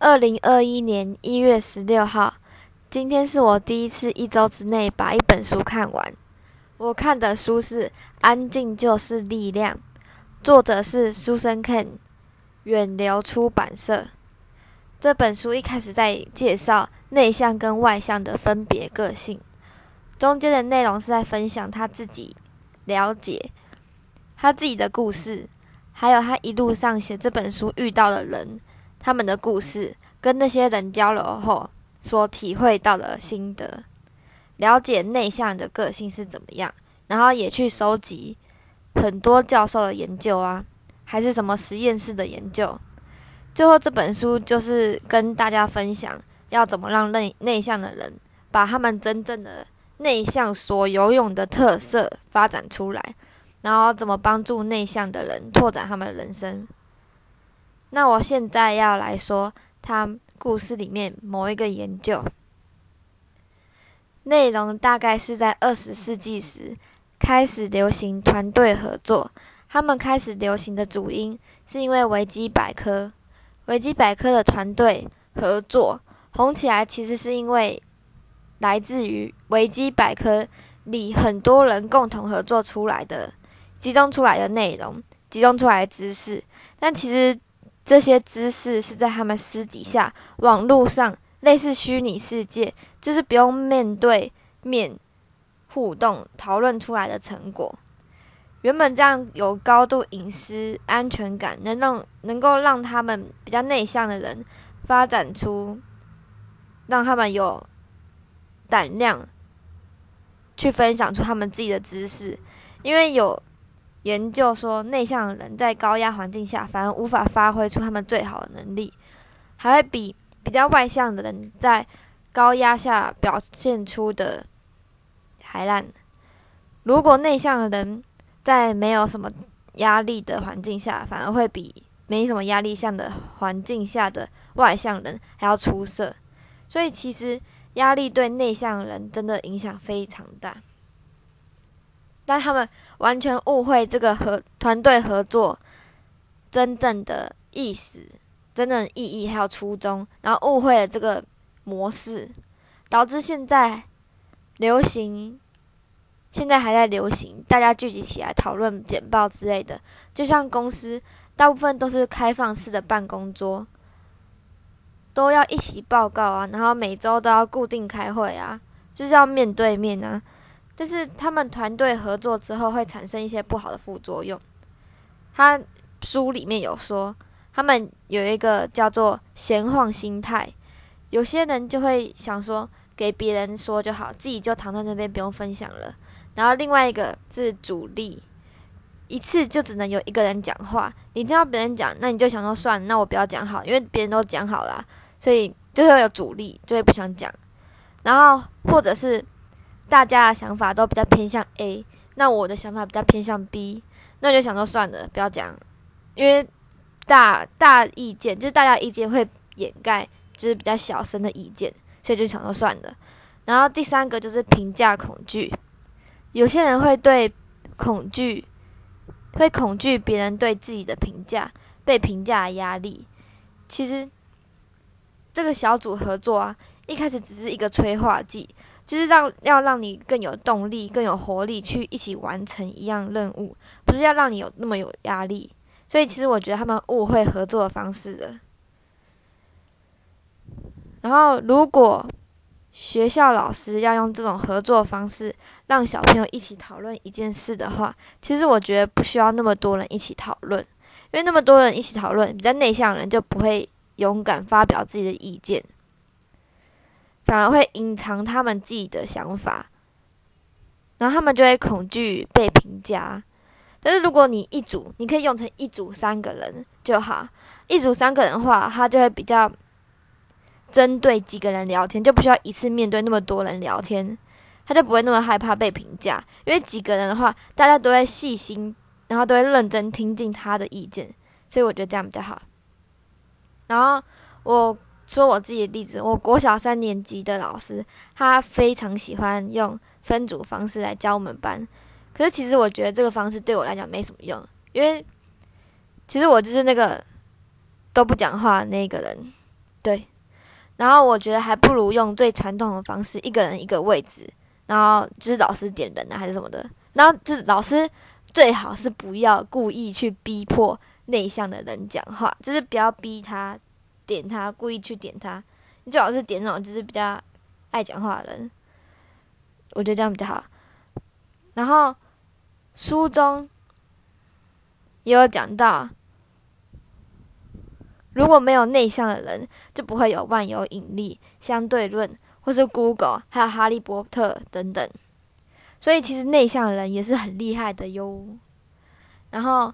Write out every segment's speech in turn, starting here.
二零二一年一月十六号，今天是我第一次一周之内把一本书看完。我看的书是《安静就是力量》，作者是 Susan Cain，远流出版社。这本书一开始在介绍内向跟外向的分别个性，中间的内容是在分享他自己了解他自己的故事，还有他一路上写这本书遇到的人。他们的故事跟那些人交流后所体会到的心得，了解内向的个性是怎么样，然后也去收集很多教授的研究啊，还是什么实验室的研究。最后这本书就是跟大家分享要怎么让内内向的人把他们真正的内向所游泳的特色发展出来，然后怎么帮助内向的人拓展他们的人生。那我现在要来说他故事里面某一个研究内容，大概是在二十世纪时开始流行团队合作。他们开始流行的主因是因为维基百科，维基百科的团队合作红起来，其实是因为来自于维基百科里很多人共同合作出来的、集中出来的内容、集中出来的知识，但其实。这些知识是在他们私底下网络上类似虚拟世界，就是不用面对面互动讨论出来的成果。原本这样有高度隐私安全感，能让能够让他们比较内向的人发展出，让他们有胆量去分享出他们自己的知识，因为有。研究说，内向的人在高压环境下反而无法发挥出他们最好的能力，还会比比较外向的人在高压下表现出的还烂。如果内向的人在没有什么压力的环境下，反而会比没什么压力下的环境下的外向人还要出色。所以，其实压力对内向人真的影响非常大。但他们完全误会这个合团队合作真正的意思、真正的意义还有初衷，然后误会了这个模式，导致现在流行，现在还在流行，大家聚集起来讨论简报之类的。就像公司大部分都是开放式的办公桌，都要一起报告啊，然后每周都要固定开会啊，就是要面对面啊。但是他们团队合作之后会产生一些不好的副作用。他书里面有说，他们有一个叫做闲晃心态，有些人就会想说给别人说就好，自己就躺在那边不用分享了。然后另外一个是主力，一次就只能有一个人讲话，你听到别人讲，那你就想说算了，那我不要讲好，因为别人都讲好了，所以就会有主力，就会不想讲。然后或者是。大家的想法都比较偏向 A，那我的想法比较偏向 B，那我就想说算了，不要讲，因为大大意见就是大家意见会掩盖就是比较小声的意见，所以就想说算了。然后第三个就是评价恐惧，有些人会对恐惧，会恐惧别人对自己的评价，被评价的压力。其实这个小组合作啊，一开始只是一个催化剂。就是让要让你更有动力、更有活力去一起完成一样任务，不是要让你有那么有压力。所以其实我觉得他们误会合作方式了。然后如果学校老师要用这种合作方式让小朋友一起讨论一件事的话，其实我觉得不需要那么多人一起讨论，因为那么多人一起讨论，比较内向的人就不会勇敢发表自己的意见。反而会隐藏他们自己的想法，然后他们就会恐惧被评价。但是如果你一组，你可以用成一组三个人就好。一组三个人的话，他就会比较针对几个人聊天，就不需要一次面对那么多人聊天，他就不会那么害怕被评价。因为几个人的话，大家都会细心，然后都会认真听进他的意见，所以我觉得这样比较好。然后我。说我自己的例子，我国小三年级的老师，他非常喜欢用分组方式来教我们班。可是其实我觉得这个方式对我来讲没什么用，因为其实我就是那个都不讲话那个人，对。然后我觉得还不如用最传统的方式，一个人一个位置，然后就是老师点人啊，还是什么的。然后就是老师最好是不要故意去逼迫内向的人讲话，就是不要逼他点他，故意去点他。你最好是点那种就是比较爱讲话的人，我觉得这样比较好。然后书中也有讲到。如果没有内向的人，就不会有万有引力、相对论，或是 Google，还有哈利波特等等。所以其实内向的人也是很厉害的哟。然后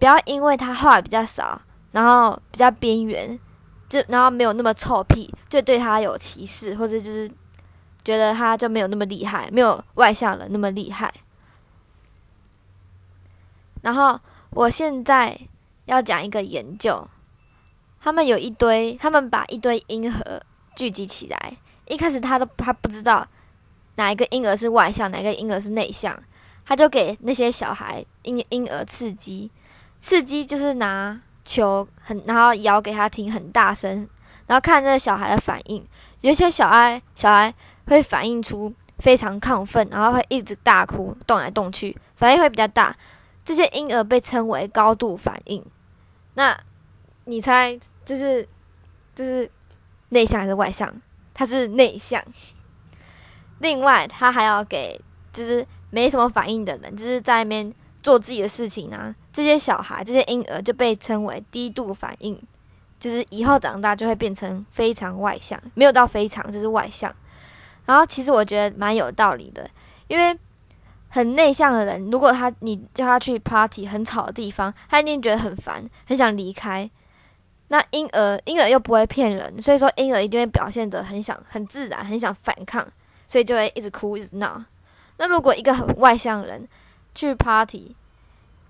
不要因为他话比较少，然后比较边缘，就然后没有那么臭屁，就对他有歧视，或者就是觉得他就没有那么厉害，没有外向人那么厉害。然后我现在要讲一个研究。他们有一堆，他们把一堆婴儿聚集起来。一开始他都他不知道哪一个婴儿是外向，哪一个婴儿是内向，他就给那些小孩婴婴儿刺激，刺激就是拿球很，然后摇给他听很大声，然后看那个小孩的反应。有些小孩小孩会反应出非常亢奋，然后会一直大哭，动来动去，反应会比较大。这些婴儿被称为高度反应。那你猜？就是就是内向还是外向？他是内向。另外，他还要给就是没什么反应的人，就是在那边做自己的事情啊。这些小孩、这些婴儿就被称为低度反应，就是以后长大就会变成非常外向，没有到非常就是外向。然后，其实我觉得蛮有道理的，因为很内向的人，如果他你叫他去 party 很吵的地方，他一定觉得很烦，很想离开。那婴儿，婴儿又不会骗人，所以说婴儿一定会表现得很想、很自然、很想反抗，所以就会一直哭、一直闹。那如果一个很外向的人去 party，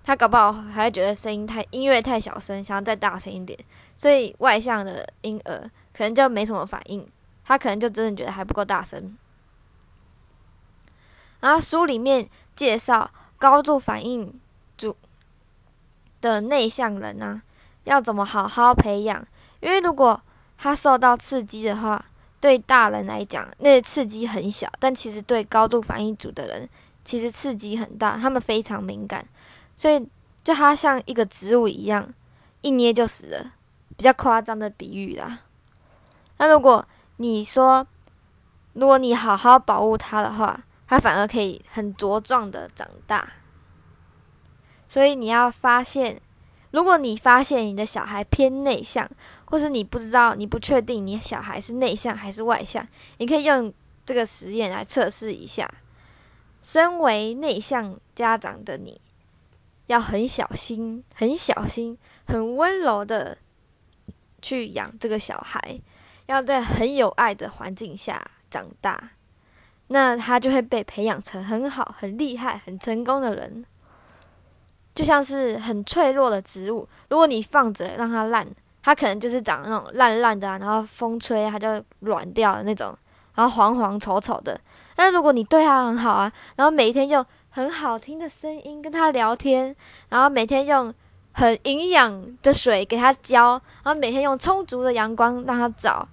他搞不好还会觉得声音太、音乐太小声，想要再大声一点，所以外向的婴儿可能就没什么反应，他可能就真的觉得还不够大声。然后书里面介绍高度反应组的内向人呢。要怎么好好培养？因为如果他受到刺激的话，对大人来讲，那刺激很小；但其实对高度反应组的人，其实刺激很大，他们非常敏感。所以，就他像一个植物一样，一捏就死了。比较夸张的比喻啦。那如果你说，如果你好好保护他的话，他反而可以很茁壮的长大。所以你要发现。如果你发现你的小孩偏内向，或是你不知道、你不确定你小孩是内向还是外向，你可以用这个实验来测试一下。身为内向家长的你，要很小心、很小心、很温柔的去养这个小孩，要在很有爱的环境下长大，那他就会被培养成很好、很厉害、很成功的人。就像是很脆弱的植物，如果你放着让它烂，它可能就是长那种烂烂的，然后风吹它就软掉的那种，然后黄黄丑丑的。但如果你对它很好啊，然后每天用很好听的声音跟它聊天，然后每天用很营养的水给它浇，然后每天用充足的阳光让它照，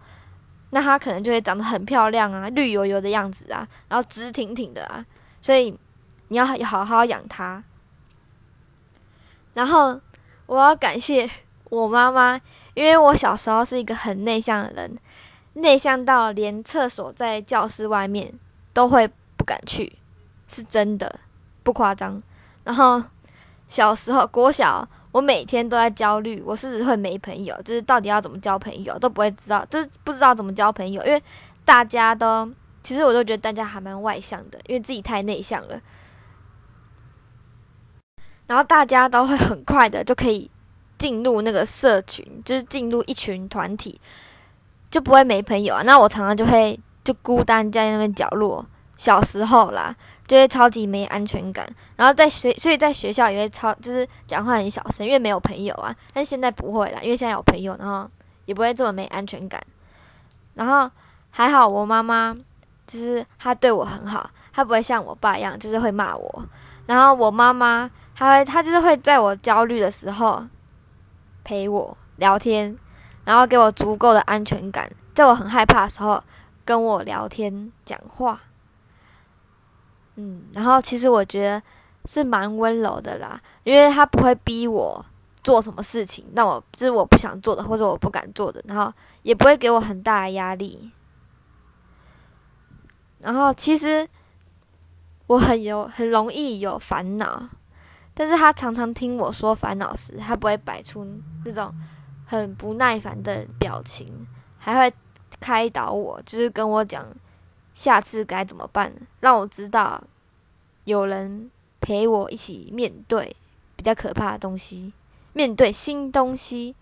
那它可能就会长得很漂亮啊，绿油油的样子啊，然后直挺挺的啊。所以你要好好养它。然后我要感谢我妈妈，因为我小时候是一个很内向的人，内向到连厕所在教室外面都会不敢去，是真的不夸张。然后小时候国小，我每天都在焦虑，我是不是会没朋友？就是到底要怎么交朋友都不会知道，就是不知道怎么交朋友，因为大家都其实我都觉得大家还蛮外向的，因为自己太内向了。然后大家都会很快的就可以进入那个社群，就是进入一群团体，就不会没朋友啊。那我常常就会就孤单在那边角落，小时候啦，就会超级没安全感。然后在学，所以在学校也会超就是讲话很小声，因为没有朋友啊。但现在不会啦，因为现在有朋友，然后也不会这么没安全感。然后还好我妈妈就是她对我很好，她不会像我爸一样，就是会骂我。然后我妈妈。还会，她就是会在我焦虑的时候陪我聊天，然后给我足够的安全感，在我很害怕的时候跟我聊天讲话。嗯，然后其实我觉得是蛮温柔的啦，因为他不会逼我做什么事情，那我就是我不想做的或者我不敢做的，然后也不会给我很大的压力。然后其实我很有很容易有烦恼，但是他常常听我说烦恼时，他不会摆出那种很不耐烦的表情，还会开导我，就是跟我讲。下次该怎么办？让我知道有人陪我一起面对比较可怕的东西，面对新东西。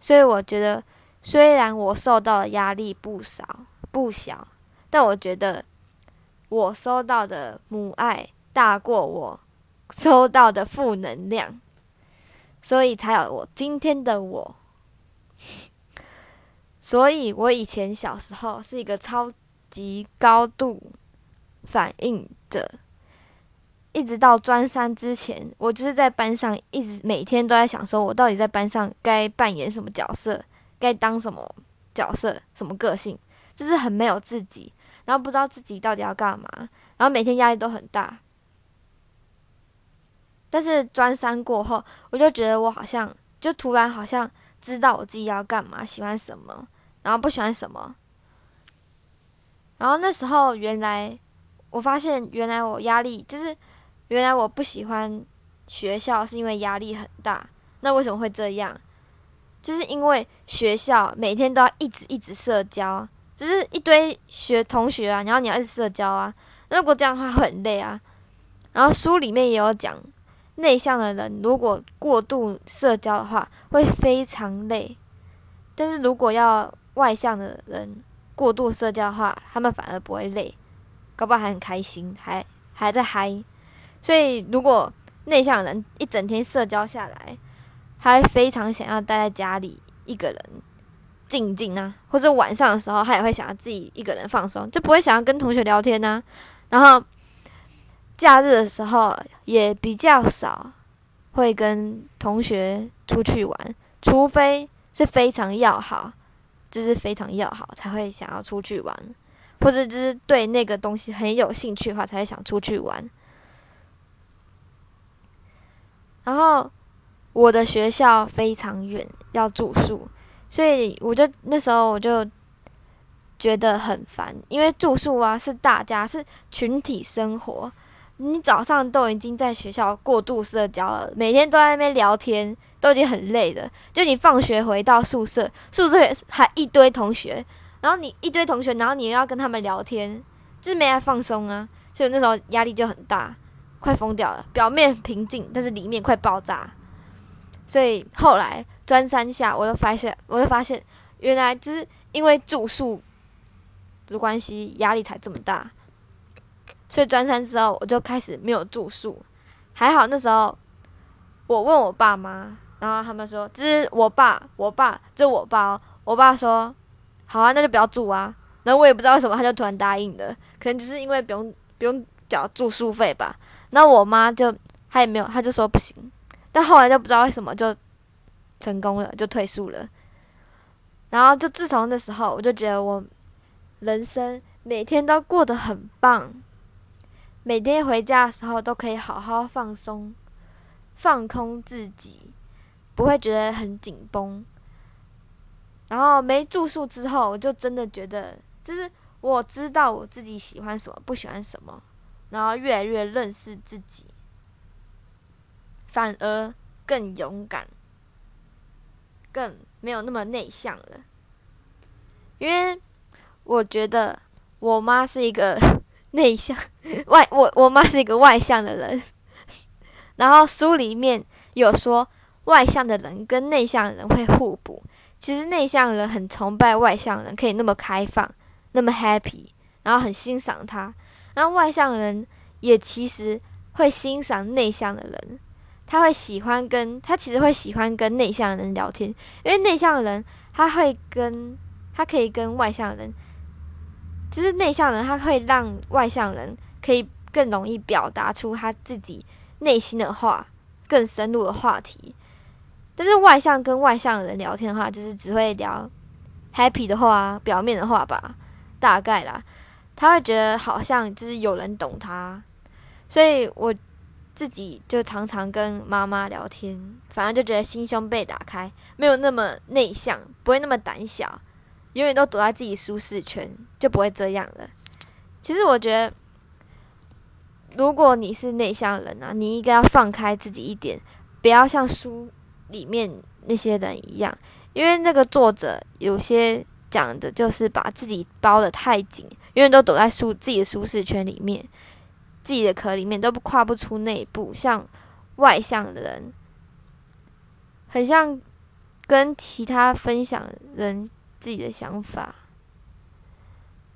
所以我觉得，虽然我受到的压力不少不小，但我觉得我收到的母爱大过我收到的负能量，所以才有我今天的我。所以我以前小时候是一个超。级高度反应的，一直到专三之前，我就是在班上一直每天都在想，说我到底在班上该扮演什么角色，该当什么角色，什么个性，就是很没有自己，然后不知道自己到底要干嘛，然后每天压力都很大。但是专三过后，我就觉得我好像就突然好像知道我自己要干嘛，喜欢什么，然后不喜欢什么。然后那时候，原来我发现，原来我压力就是，原来我不喜欢学校，是因为压力很大。那为什么会这样？就是因为学校每天都要一直一直社交，就是一堆学同学啊，然后你要一直社交啊。如果这样的话会很累啊。然后书里面也有讲，内向的人如果过度社交的话，会非常累。但是如果要外向的人，过度社交的话，他们反而不会累，搞不好还很开心，还还在嗨。所以，如果内向的人一整天社交下来，他会非常想要待在家里一个人静静啊，或者晚上的时候，他也会想要自己一个人放松，就不会想要跟同学聊天呢。然后，假日的时候也比较少会跟同学出去玩，除非是非常要好。就是非常要好，才会想要出去玩，或者就是对那个东西很有兴趣的话，才会想出去玩。然后我的学校非常远，要住宿，所以我就那时候我就觉得很烦，因为住宿啊是大家是群体生活，你早上都已经在学校过度社交了，每天都在那边聊天。都已经很累了，就你放学回到宿舍，宿舍还一堆同学，然后你一堆同学，然后你又要跟他们聊天，就是没来放松啊，所以那时候压力就很大，快疯掉了。表面平静，但是里面快爆炸。所以后来专三下，我又发现，我又发现，原来就是因为住宿的关系，压力才这么大。所以专三之后，我就开始没有住宿。还好那时候，我问我爸妈。然后他们说：“这是我爸，我爸，这我爸。”我爸说：“好啊，那就不要住啊。”然后我也不知道为什么，他就突然答应的，可能就是因为不用不用缴住宿费吧。然后我妈就她也没有，她就说不行。但后来就不知道为什么就成功了，就退宿了。然后就自从那时候，我就觉得我人生每天都过得很棒，每天回家的时候都可以好好放松，放空自己。不会觉得很紧绷，然后没住宿之后，我就真的觉得，就是我知道我自己喜欢什么，不喜欢什么，然后越来越认识自己，反而更勇敢，更没有那么内向了。因为我觉得我妈是一个 内向 外，我我妈是一个外向的人，然后书里面有说。外向的人跟内向的人会互补。其实内向的人很崇拜外向的人，可以那么开放，那么 happy，然后很欣赏他。然后外向的人也其实会欣赏内向的人，他会喜欢跟他其实会喜欢跟内向的人聊天，因为内向的人他会跟他可以跟外向的人，就是内向人他会让外向人可以更容易表达出他自己内心的话，更深入的话题。但是外向跟外向的人聊天的话，就是只会聊 happy 的话，表面的话吧，大概啦。他会觉得好像就是有人懂他，所以我自己就常常跟妈妈聊天，反正就觉得心胸被打开，没有那么内向，不会那么胆小，永远都躲在自己舒适圈，就不会这样了。其实我觉得，如果你是内向人啊，你应该要放开自己一点，不要像书里面那些人一样，因为那个作者有些讲的就是把自己包的太紧。永远都躲在舒自己的舒适圈里面，自己的壳里面都不跨不出那一步。像外向的人，很像跟其他分享人自己的想法，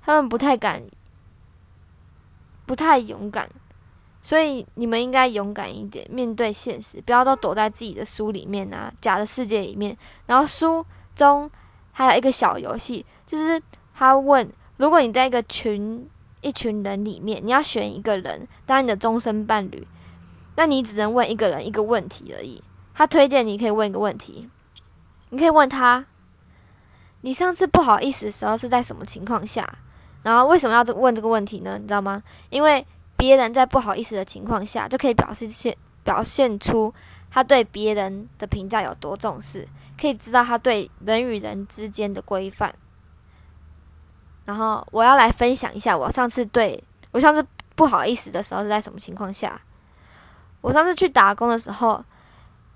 他们不太敢，不太勇敢。所以你们应该勇敢一点，面对现实，不要都躲在自己的书里面啊，假的世界里面。然后书中还有一个小游戏，就是他问。如果你在一个群一群人里面，你要选一个人当你的终身伴侣，那你只能问一个人一个问题而已。他推荐你可以问一个问题，你可以问他：你上次不好意思的时候是在什么情况下？然后为什么要这问这个问题呢？你知道吗？因为别人在不好意思的情况下，就可以表示现表现出他对别人的评价有多重视，可以知道他对人与人之间的规范。然后我要来分享一下我上次对我上次不好意思的时候是在什么情况下。我上次去打工的时候，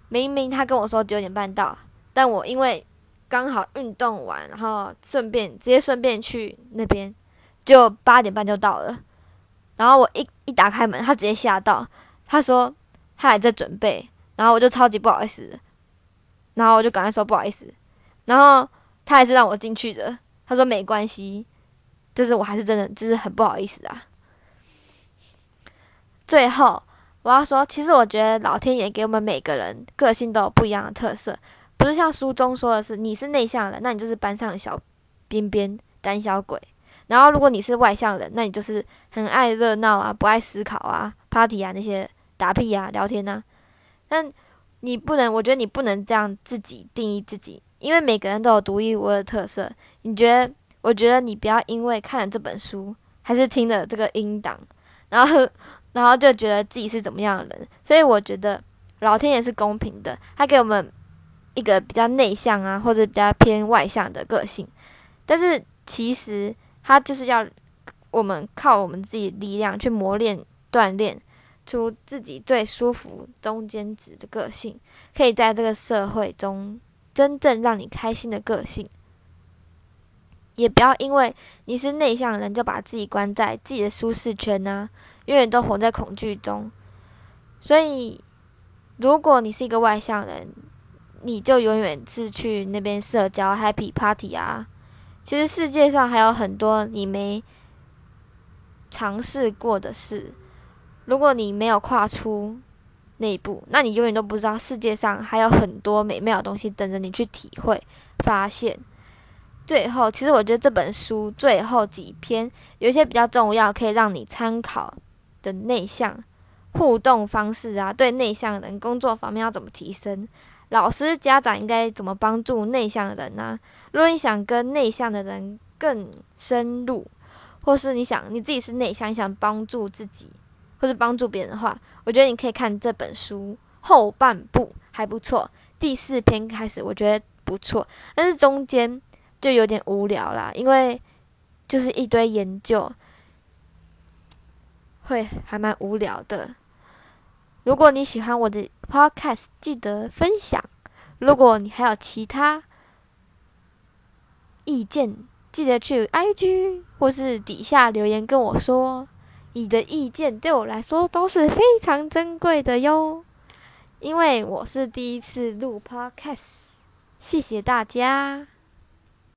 明明他跟我说九点半到，但我因为刚好运动完，然后顺便直接顺便去那边，就八点半就到了。然后我一一打开门，他直接吓到，他说他还在准备，然后我就超级不好意思，然后我就赶快说不好意思，然后他还是让我进去的，他说没关系。就是我还是真的就是很不好意思啊。最后我要说，其实我觉得老天爷给我们每个人个性都有不一样的特色，不是像书中说的是你是内向人，那你就是班上的小边边胆小鬼；然后如果你是外向人，那你就是很爱热闹啊，不爱思考啊，party 啊那些打屁啊聊天啊。但你不能，我觉得你不能这样自己定义自己，因为每个人都有独一无二的特色。你觉得？我觉得你不要因为看了这本书，还是听了这个音档，然后 然后就觉得自己是怎么样的人。所以我觉得老天也是公平的，他给我们一个比较内向啊，或者比较偏外向的个性。但是其实他就是要我们靠我们自己力量去磨练、锻炼出自己最舒服中间值的个性，可以在这个社会中真正让你开心的个性。也不要因为你是内向人，就把自己关在自己的舒适圈呢，永远都活在恐惧中。所以，如果你是一个外向人，你就永远是去那边社交、happy party 啊。其实世界上还有很多你没尝试过的事。如果你没有跨出那一步，那你永远都不知道世界上还有很多美妙的东西等着你去体会、发现。最后，其实我觉得这本书最后几篇有一些比较重要，可以让你参考的内向互动方式啊，对内向人工作方面要怎么提升，老师家长应该怎么帮助内向的人呢？如果你想跟内向的人更深入，或是你想你自己是内向，你想帮助自己或是帮助别人的话，我觉得你可以看这本书后半部还不错，第四篇开始我觉得不错，但是中间。就有点无聊啦，因为就是一堆研究，会还蛮无聊的。如果你喜欢我的 podcast，记得分享。如果你还有其他意见，记得去 IG 或是底下留言跟我说。你的意见对我来说都是非常珍贵的哟，因为我是第一次录 podcast。谢谢大家。